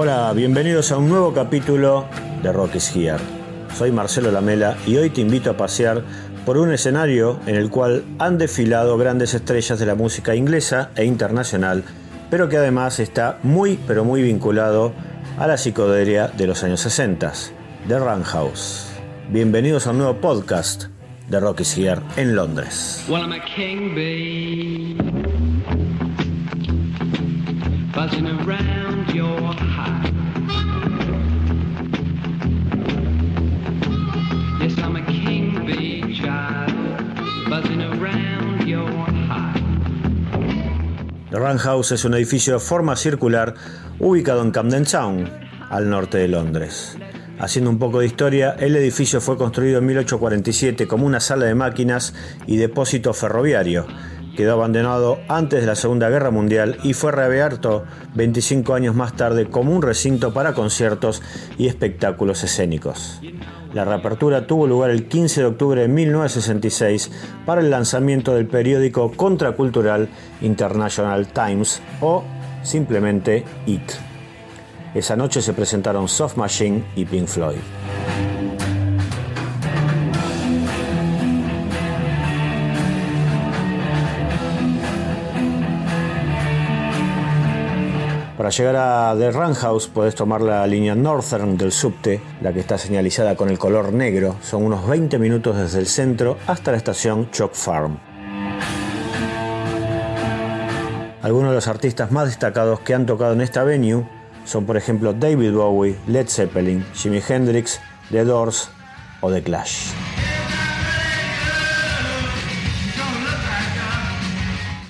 Hola, bienvenidos a un nuevo capítulo de Rock is Here. Soy Marcelo Lamela y hoy te invito a pasear por un escenario en el cual han desfilado grandes estrellas de la música inglesa e internacional, pero que además está muy pero muy vinculado a la psicodelia de los años 60, The House. Bienvenidos a un nuevo podcast de Rock is Here en Londres. The House es un edificio de forma circular ubicado en Camden Town, al norte de Londres. Haciendo un poco de historia, el edificio fue construido en 1847 como una sala de máquinas y depósito ferroviario. Quedó abandonado antes de la Segunda Guerra Mundial y fue reabierto 25 años más tarde como un recinto para conciertos y espectáculos escénicos. La reapertura tuvo lugar el 15 de octubre de 1966 para el lanzamiento del periódico contracultural International Times o simplemente IT. Esa noche se presentaron Soft Machine y Pink Floyd. Para llegar a The House puedes tomar la línea Northern del subte, la que está señalizada con el color negro. Son unos 20 minutos desde el centro hasta la estación Chalk Farm. Algunos de los artistas más destacados que han tocado en esta venue son por ejemplo David Bowie, Led Zeppelin, Jimi Hendrix, The Doors o The Clash.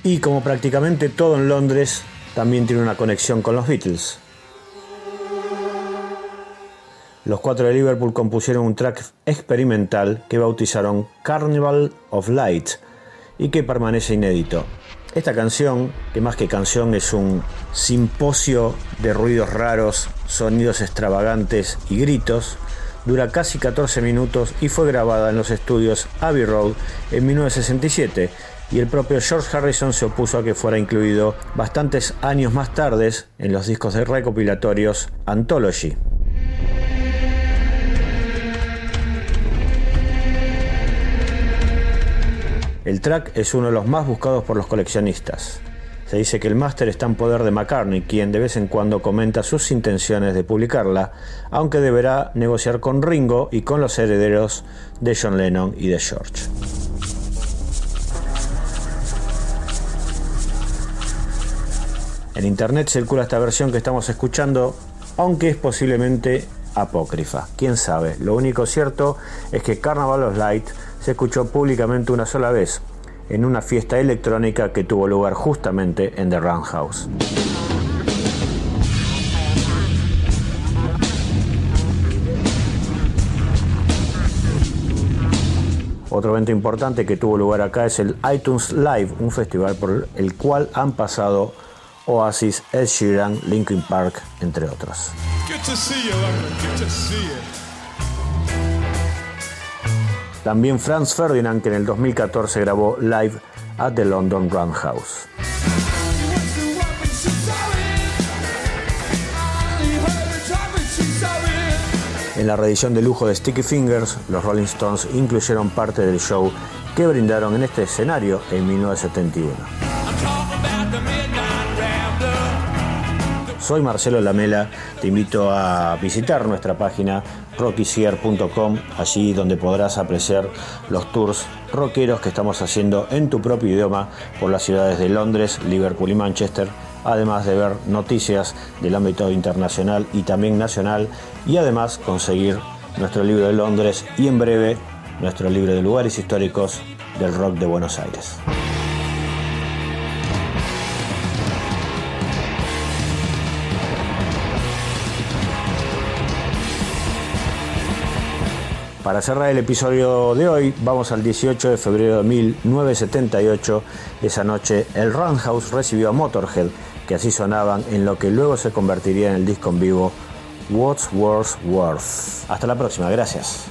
Y como prácticamente todo en Londres, también tiene una conexión con los Beatles. Los cuatro de Liverpool compusieron un track experimental que bautizaron Carnival of Light y que permanece inédito. Esta canción, que más que canción es un simposio de ruidos raros, sonidos extravagantes y gritos, dura casi 14 minutos y fue grabada en los estudios Abbey Road en 1967 y el propio George Harrison se opuso a que fuera incluido bastantes años más tarde en los discos de recopilatorios Anthology. El track es uno de los más buscados por los coleccionistas. Se dice que el máster está en poder de McCartney, quien de vez en cuando comenta sus intenciones de publicarla, aunque deberá negociar con Ringo y con los herederos de John Lennon y de George. En internet circula esta versión que estamos escuchando, aunque es posiblemente apócrifa. Quién sabe. Lo único cierto es que Carnival of Light se escuchó públicamente una sola vez, en una fiesta electrónica que tuvo lugar justamente en The Roundhouse. Otro evento importante que tuvo lugar acá es el iTunes Live, un festival por el cual han pasado Oasis, Ed Sheeran, Linkin Park, entre otros. También Franz Ferdinand, que en el 2014 grabó Live at the London Roundhouse. En la reedición de lujo de Sticky Fingers, los Rolling Stones incluyeron parte del show que brindaron en este escenario en 1971. Soy Marcelo Lamela, te invito a visitar nuestra página rockysier.com, allí donde podrás apreciar los tours rockeros que estamos haciendo en tu propio idioma por las ciudades de Londres, Liverpool y Manchester, además de ver noticias del ámbito internacional y también nacional, y además conseguir nuestro libro de Londres y en breve nuestro libro de lugares históricos del rock de Buenos Aires. Para cerrar el episodio de hoy, vamos al 18 de febrero de 1978. Esa noche, el Roundhouse recibió a Motorhead, que así sonaban en lo que luego se convertiría en el disco en vivo What's Worth Worth. Hasta la próxima, gracias.